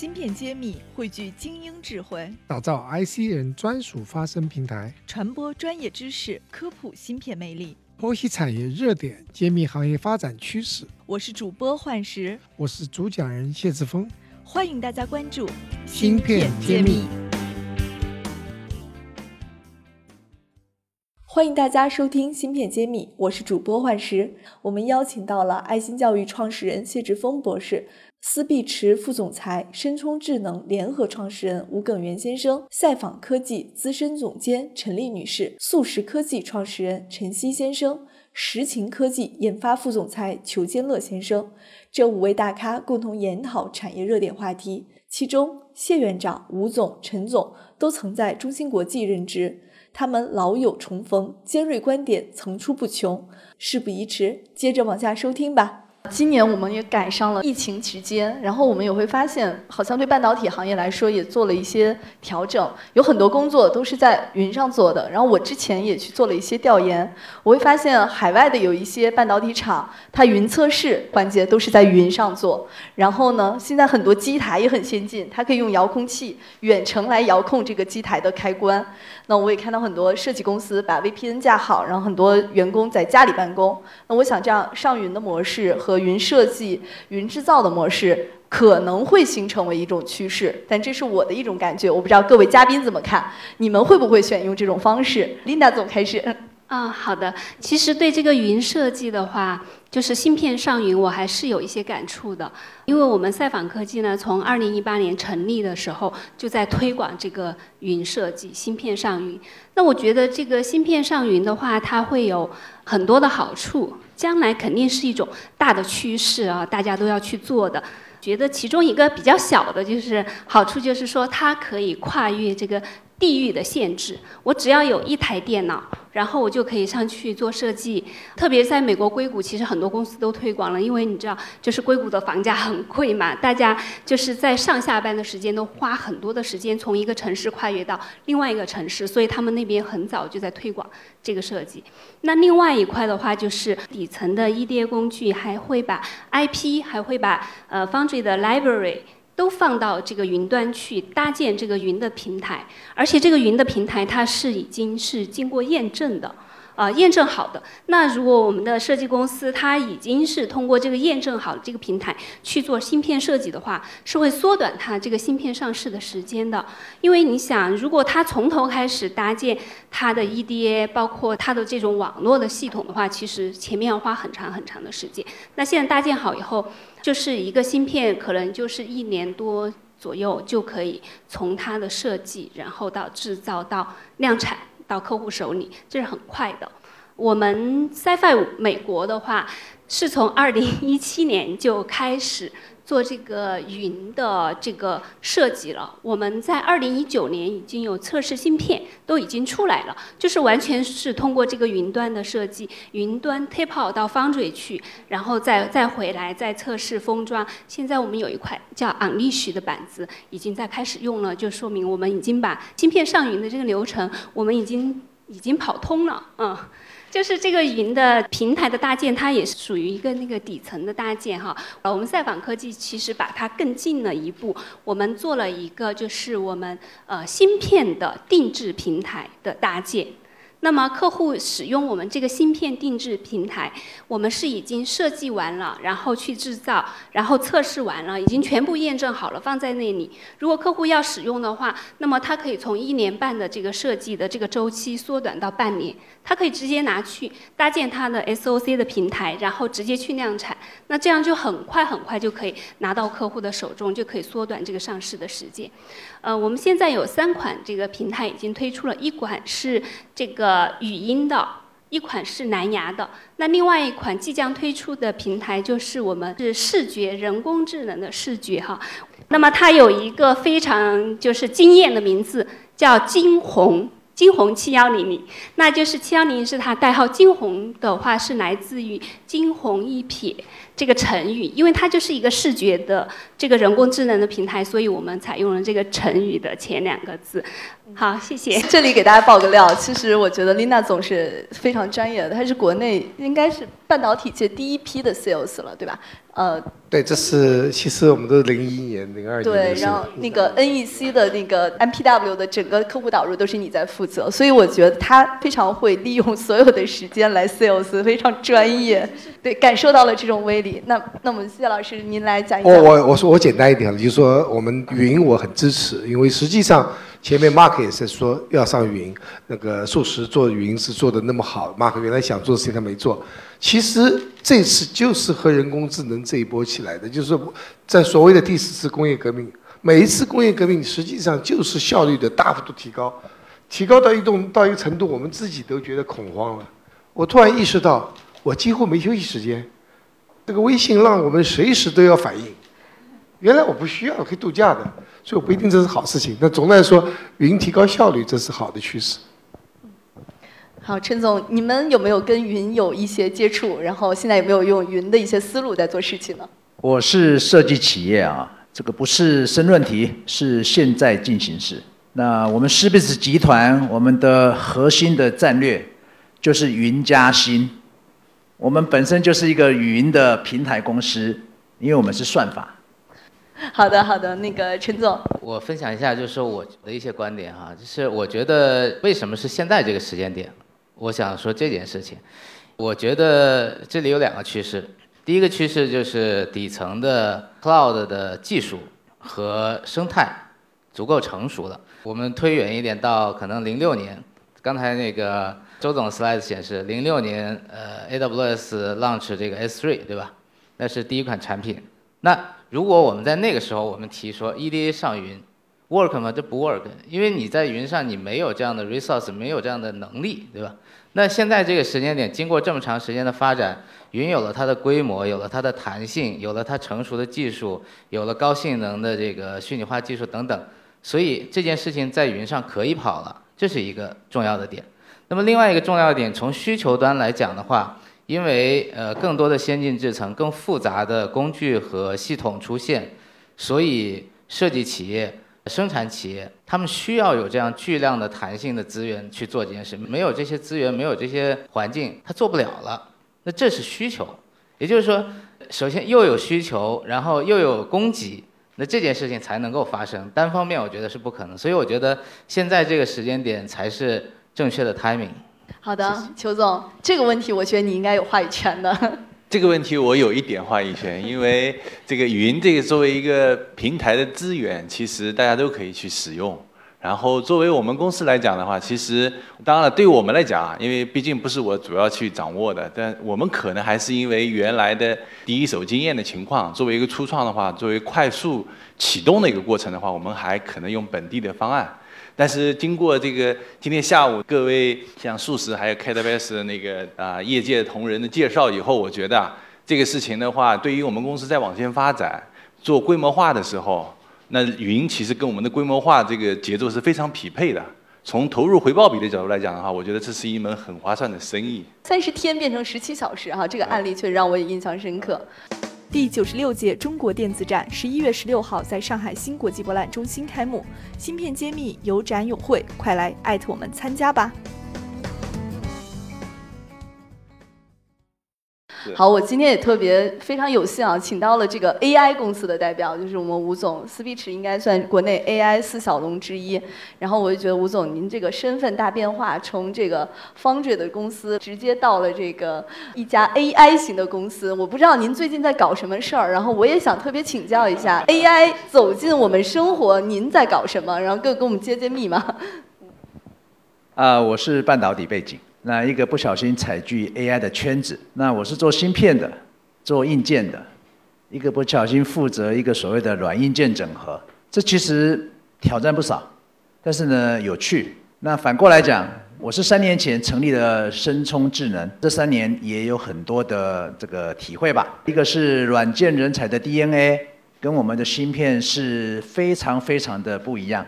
芯片揭秘，汇聚精英智慧，打造 IC 人专属发声平台，传播专业知识，科普芯片魅力，剖析产业热点，揭秘行业发展趋势。我是主播幻石，我是主讲人谢志峰，欢迎大家关注芯片揭秘。欢迎大家收听《芯片揭秘》，我是主播幻石。我们邀请到了爱心教育创始人谢志峰博士。思必驰副总裁、深聪智能联合创始人吴耿元先生，赛仿科技资深总监陈丽女士，速食科技创始人陈曦先生，实勤科技研发副总裁裘坚乐先生，这五位大咖共同研讨产业热点话题。其中，谢院长、吴总、陈总都曾在中芯国际任职，他们老友重逢，尖锐观点层出不穷。事不宜迟，接着往下收听吧。今年我们也赶上了疫情期间，然后我们也会发现，好像对半导体行业来说也做了一些调整，有很多工作都是在云上做的。然后我之前也去做了一些调研，我会发现海外的有一些半导体厂，它云测试环节都是在云上做。然后呢，现在很多机台也很先进，它可以用遥控器远程来遥控这个机台的开关。那我也看到很多设计公司把 VPN 架好，然后很多员工在家里办公。那我想这样上云的模式和和云设计、云制造的模式可能会形成为一种趋势，但这是我的一种感觉，我不知道各位嘉宾怎么看，你们会不会选用这种方式？Linda 总开始。啊，好的。其实对这个云设计的话，就是芯片上云，我还是有一些感触的。因为我们赛访科技呢，从二零一八年成立的时候，就在推广这个云设计、芯片上云。那我觉得这个芯片上云的话，它会有很多的好处，将来肯定是一种大的趋势啊，大家都要去做的。觉得其中一个比较小的就是好处，就是说它可以跨越这个。地域的限制，我只要有一台电脑，然后我就可以上去做设计。特别在美国硅谷，其实很多公司都推广了，因为你知道，就是硅谷的房价很贵嘛，大家就是在上下班的时间都花很多的时间从一个城市跨越到另外一个城市，所以他们那边很早就在推广这个设计。那另外一块的话，就是底层的 EDA 工具还会把 IP，还会把呃 Foundry 的 Library。都放到这个云端去搭建这个云的平台，而且这个云的平台它是已经是经过验证的。啊，验证好的。那如果我们的设计公司它已经是通过这个验证好的这个平台去做芯片设计的话，是会缩短它这个芯片上市的时间的。因为你想，如果它从头开始搭建它的 EDA，包括它的这种网络的系统的话，其实前面要花很长很长的时间。那现在搭建好以后，就是一个芯片可能就是一年多左右就可以从它的设计，然后到制造到量产。到客户手里，这是很快的。我们 CiFi 美国的话，是从二零一七年就开始。做这个云的这个设计了，我们在二零一九年已经有测试芯片，都已经出来了，就是完全是通过这个云端的设计，云端 tape out 到 Foundry 去，然后再再回来再测试封装。现在我们有一块叫 Unleash 的板子，已经在开始用了，就说明我们已经把芯片上云的这个流程，我们已经已经跑通了，嗯。就是这个云的平台的搭建，它也是属于一个那个底层的搭建哈。呃，我们赛访科技其实把它更进了一步，我们做了一个就是我们呃芯片的定制平台的搭建。那么客户使用我们这个芯片定制平台，我们是已经设计完了，然后去制造，然后测试完了，已经全部验证好了，放在那里。如果客户要使用的话，那么他可以从一年半的这个设计的这个周期缩短到半年，他可以直接拿去搭建他的 SOC 的平台，然后直接去量产。那这样就很快很快就可以拿到客户的手中，就可以缩短这个上市的时间。呃，我们现在有三款这个平台已经推出了，一款是这个呃语音的，一款是蓝牙的，那另外一款即将推出的平台就是我们是视觉人工智能的视觉哈，那么它有一个非常就是惊艳的名字，叫惊鸿。惊鸿七幺零零，那就是七幺零是它代号。惊鸿的话是来自于惊鸿一瞥这个成语，因为它就是一个视觉的这个人工智能的平台，所以我们采用了这个成语的前两个字。好，谢谢。这里给大家爆个料，其实我觉得 Lina 总是非常专业的，她是国内应该是半导体界第一批的 sales 了，对吧？呃，对，这是其实我们都是零一年、零二年对，然后。那个 NEC 的那个 MPW 的整个客户导入都是你在负责，所以我觉得他非常会利用所有的时间来 sales，非常专业，对，感受到了这种威力。那那我们谢老师您来讲一我讲。我我说我简单一点，就是说我们云我很支持，因为实际上前面 Mark 也是说要上云，那个数十做云是做的那么好，Mark 原来想做的事情他没做。其实这次就是和人工智能这一波起来的，就是在所谓的第四次工业革命，每一次工业革命实际上就是效率的大幅度提高，提高到一种到一个程度，我们自己都觉得恐慌了。我突然意识到，我几乎没休息时间，这个微信让我们随时都要反应。原来我不需要，我可以度假的，所以我不一定这是好事情。那总的来说，云提高效率，这是好的趋势。好，陈总，你们有没有跟云有一些接触？然后现在有没有用云的一些思路在做事情呢？我是设计企业啊，这个不是申论题，是现在进行时。那我们 s p i c 集团，我们的核心的战略就是云加新。我们本身就是一个语音的平台公司，因为我们是算法。好的，好的，那个陈总，我分享一下，就是说我的一些观点哈，就是我觉得为什么是现在这个时间点，我想说这件事情。我觉得这里有两个趋势，第一个趋势就是底层的 cloud 的技术和生态足够成熟了。我们推远一点到可能零六年，刚才那个周总 slide 显示，零六年呃 AWS launch 这个 S3 对吧？那是第一款产品。那如果我们在那个时候我们提说 EDA 上云，work 吗？这不 work，因为你在云上你没有这样的 resource，没有这样的能力，对吧？那现在这个时间点，经过这么长时间的发展，云有了它的规模，有了它的弹性，有了它成熟的技术，有了高性能的这个虚拟化技术等等，所以这件事情在云上可以跑了，这是一个重要的点。那么另外一个重要的点，从需求端来讲的话，因为呃更多的先进制程、更复杂的工具和系统出现，所以设计企业、生产企业他们需要有这样巨量的弹性的资源去做这件事。没有这些资源，没有这些环境，他做不了了。那这是需求，也就是说，首先又有需求，然后又有供给，那这件事情才能够发生。单方面我觉得是不可能，所以我觉得现在这个时间点才是正确的 timing。好的，邱总，这个问题我觉得你应该有话语权的。这个问题我有一点话语权，因为这个云这个作为一个平台的资源，其实大家都可以去使用。然后作为我们公司来讲的话，其实当然了，对我们来讲啊，因为毕竟不是我主要去掌握的，但我们可能还是因为原来的第一手经验的情况，作为一个初创的话，作为快速启动的一个过程的话，我们还可能用本地的方案。但是经过这个今天下午各位像数十还有 KWS 那个啊业界同仁的介绍以后，我觉得啊这个事情的话，对于我们公司在往前发展做规模化的时候，那云其实跟我们的规模化这个节奏是非常匹配的。从投入回报比的角度来讲的话，我觉得这是一门很划算的生意。三十天变成十七小时哈，这个案例确实让我也印象深刻。第九十六届中国电子展十一月十六号在上海新国际博览中心开幕，芯片揭秘有展有会，快来艾特我们参加吧！好，我今天也特别非常有幸啊，请到了这个 AI 公司的代表，就是我们吴总，Speech 应该算国内 AI 四小龙之一。然后我就觉得吴总您这个身份大变化，从这个 Foundry 的公司直接到了这个一家 AI 型的公司。我不知道您最近在搞什么事儿，然后我也想特别请教一下，AI 走进我们生活，您在搞什么？然后各给我们揭揭秘嘛。啊、我是半导体背景，那一个不小心踩进 AI 的圈子。那我是做芯片的，做硬件的，一个不小心负责一个所谓的软硬件整合。这其实挑战不少，但是呢有趣。那反过来讲，我是三年前成立了深聪智能，这三年也有很多的这个体会吧。一个是软件人才的 DNA 跟我们的芯片是非常非常的不一样。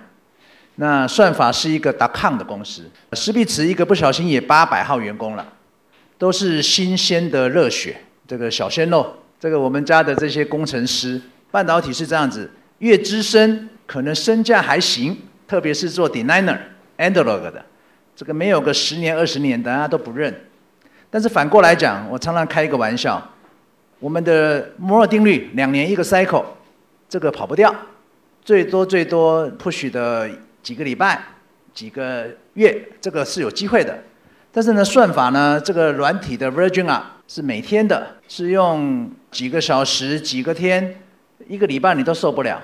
那算法是一个 .com 的公司，施必慈一个不小心也八百号员工了，都是新鲜的热血，这个小鲜肉，这个我们家的这些工程师，半导体是这样子，越资深可能身价还行，特别是做 designer analog 的，这个没有个十年二十年，大家都不认。但是反过来讲，我常常开一个玩笑，我们的摩尔定律两年一个 cycle，这个跑不掉，最多最多 push 的几个礼拜、几个月，这个是有机会的。但是呢，算法呢，这个软体的 version 啊，是每天的，是用几个小时、几个天、一个礼拜你都受不了。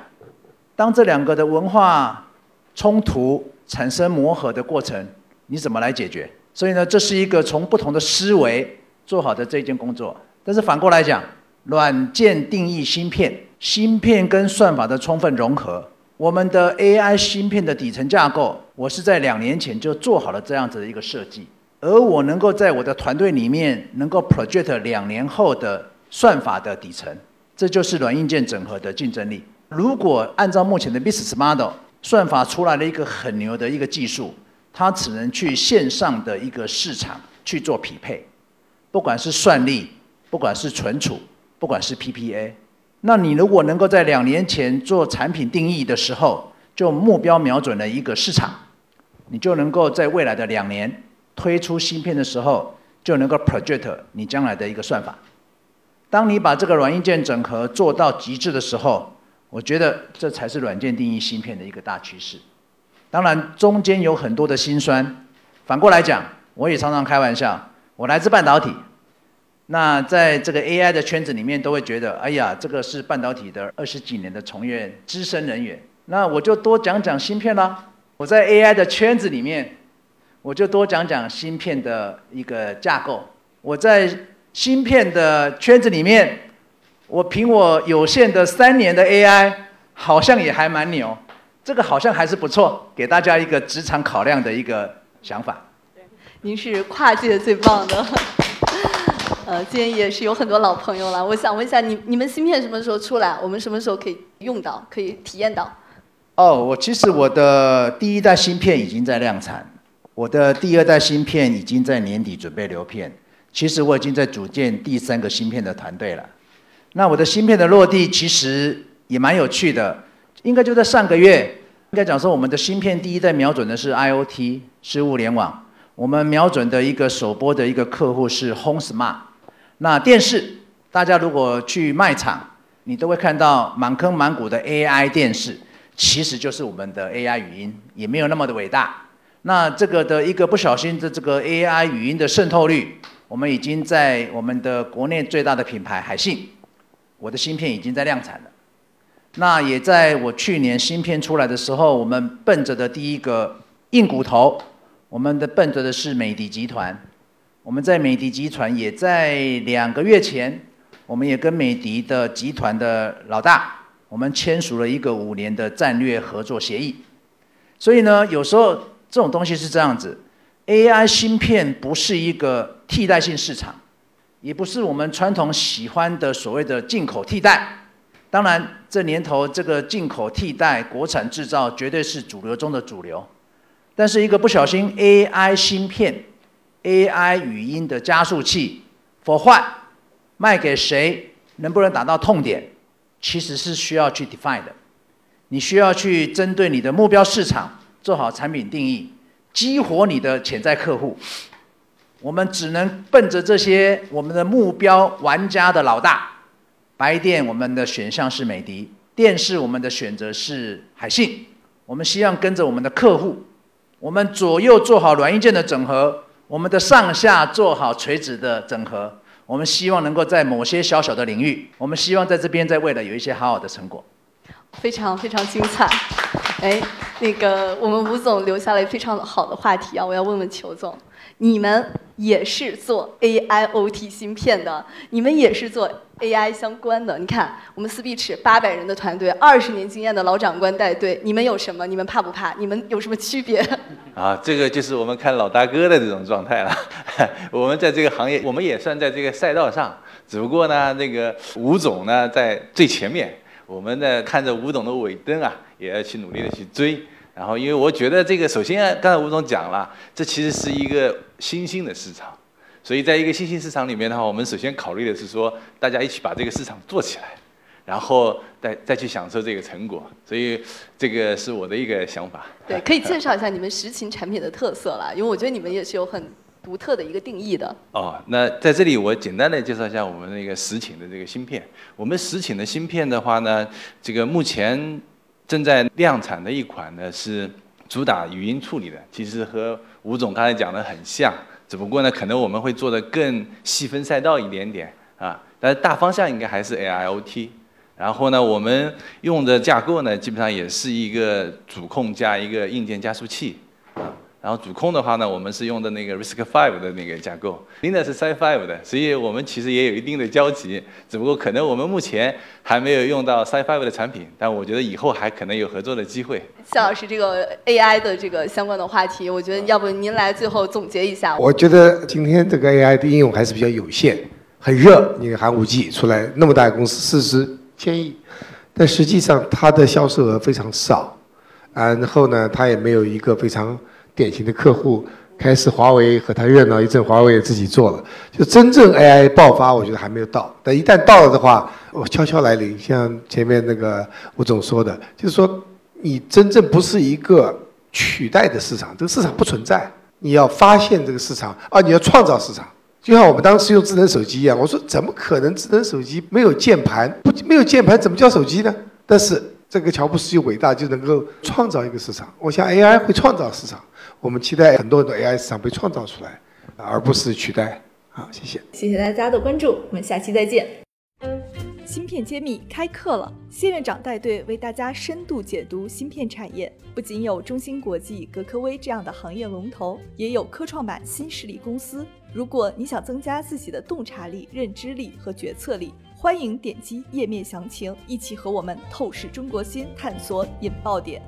当这两个的文化冲突产生磨合的过程，你怎么来解决？所以呢，这是一个从不同的思维做好的这件工作。但是反过来讲，软件定义芯片，芯片跟算法的充分融合，我们的 AI 芯片的底层架构，我是在两年前就做好了这样子的一个设计。而我能够在我的团队里面能够 project 两年后的算法的底层，这就是软硬件整合的竞争力。如果按照目前的 business model，算法出来了一个很牛的一个技术，它只能去线上的一个市场去做匹配，不管是算力，不管是存储，不管是 PPA。那你如果能够在两年前做产品定义的时候，就目标瞄准了一个市场，你就能够在未来的两年。推出芯片的时候，就能够 project 你将来的一个算法。当你把这个软硬件整合做到极致的时候，我觉得这才是软件定义芯片的一个大趋势。当然，中间有很多的辛酸。反过来讲，我也常常开玩笑，我来自半导体，那在这个 AI 的圈子里面，都会觉得，哎呀，这个是半导体的二十几年的从业资深人员，那我就多讲讲芯片啦。我在 AI 的圈子里面。我就多讲讲芯片的一个架构。我在芯片的圈子里面，我凭我有限的三年的 AI，好像也还蛮牛。这个好像还是不错，给大家一个职场考量的一个想法。您是跨界最棒的。呃，今天也是有很多老朋友了。我想问一下，你你们芯片什么时候出来？我们什么时候可以用到，可以体验到？哦，我其实我的第一代芯片已经在量产。我的第二代芯片已经在年底准备流片，其实我已经在组建第三个芯片的团队了。那我的芯片的落地其实也蛮有趣的，应该就在上个月，应该讲说我们的芯片第一代瞄准的是 IOT，是物联网。我们瞄准的一个首播的一个客户是 Home Smart。那电视，大家如果去卖场，你都会看到满坑满谷的 AI 电视，其实就是我们的 AI 语音，也没有那么的伟大。那这个的一个不小心的这个 AI 语音的渗透率，我们已经在我们的国内最大的品牌海信，我的芯片已经在量产了。那也在我去年芯片出来的时候，我们奔着的第一个硬骨头，我们的奔着的是美的集团。我们在美的集团也在两个月前，我们也跟美的的集团的老大，我们签署了一个五年的战略合作协议。所以呢，有时候。这种东西是这样子，AI 芯片不是一个替代性市场，也不是我们传统喜欢的所谓的进口替代。当然，这年头这个进口替代国产制造绝对是主流中的主流。但是一个不小心，AI 芯片、AI 语音的加速器，for what？卖给谁？能不能打到痛点？其实是需要去 define 的。你需要去针对你的目标市场。做好产品定义，激活你的潜在客户。我们只能奔着这些我们的目标玩家的老大。白电我们的选项是美的，电视我们的选择是海信。我们希望跟着我们的客户，我们左右做好软硬件的整合，我们的上下做好垂直的整合。我们希望能够在某些小小的领域，我们希望在这边在未来有一些好好的成果。非常非常精彩，哎，那个我们吴总留下了非常好的话题啊，我要问问裘总，你们也是做 AIoT 芯片的，你们也是做 AI 相关的，你看我们 Speech 八百人的团队，二十年经验的老长官带队，你们有什么？你们怕不怕？你们有什么区别？啊，这个就是我们看老大哥的这种状态了。我们在这个行业，我们也算在这个赛道上，只不过呢，那个吴总呢在最前面。我们呢看着吴总的尾灯啊，也要去努力的去追。然后，因为我觉得这个，首先刚才吴总讲了，这其实是一个新兴的市场，所以在一个新兴市场里面的话，我们首先考虑的是说，大家一起把这个市场做起来，然后再再去享受这个成果。所以这个是我的一个想法。对，可以介绍一下你们实勤产品的特色了，因为我觉得你们也是有很独特的一个定义的。哦，那在这里我简单的介绍一下我们那个实寝的这个芯片。我们实寝的芯片的话呢，这个目前正在量产的一款呢是主打语音处理的，其实和吴总刚才讲的很像，只不过呢可能我们会做的更细分赛道一点点啊，但是大方向应该还是 AIoT。然后呢，我们用的架构呢，基本上也是一个主控加一个硬件加速器，然后主控的话呢，我们是用的那个 Risk Five 的那个架构，Linux 是 Sci5 的，所以我们其实也有一定的交集，只不过可能我们目前还没有用到 Sci5 的产品，但我觉得以后还可能有合作的机会。夏老师，这个 AI 的这个相关的话题，我觉得要不您来最后总结一下。我觉得今天这个 AI 的应用还是比较有限，很热，你看寒武纪出来那么大公司，市值。千亿，但实际上它的销售额非常少，然后呢，它也没有一个非常典型的客户。开始华为和它热闹一阵，华为也自己做了。就真正 AI 爆发，我觉得还没有到。但一旦到了的话，我悄悄来临。像前面那个吴总说的，就是说你真正不是一个取代的市场，这个市场不存在。你要发现这个市场，啊，你要创造市场。就像我们当时用智能手机一样，我说怎么可能智能手机没有键盘？不，没有键盘怎么叫手机呢？但是这个乔布斯就伟大，就能够创造一个市场。我想 AI 会创造市场，我们期待很多很多 AI 市场被创造出来，而不是取代。好，谢谢。谢谢大家的关注，我们下期再见。芯片揭秘开课了，谢院长带队为大家深度解读芯片产业。不仅有中芯国际、格科微这样的行业龙头，也有科创板新势力公司。如果你想增加自己的洞察力、认知力和决策力，欢迎点击页面详情，一起和我们透视中国心，探索引爆点。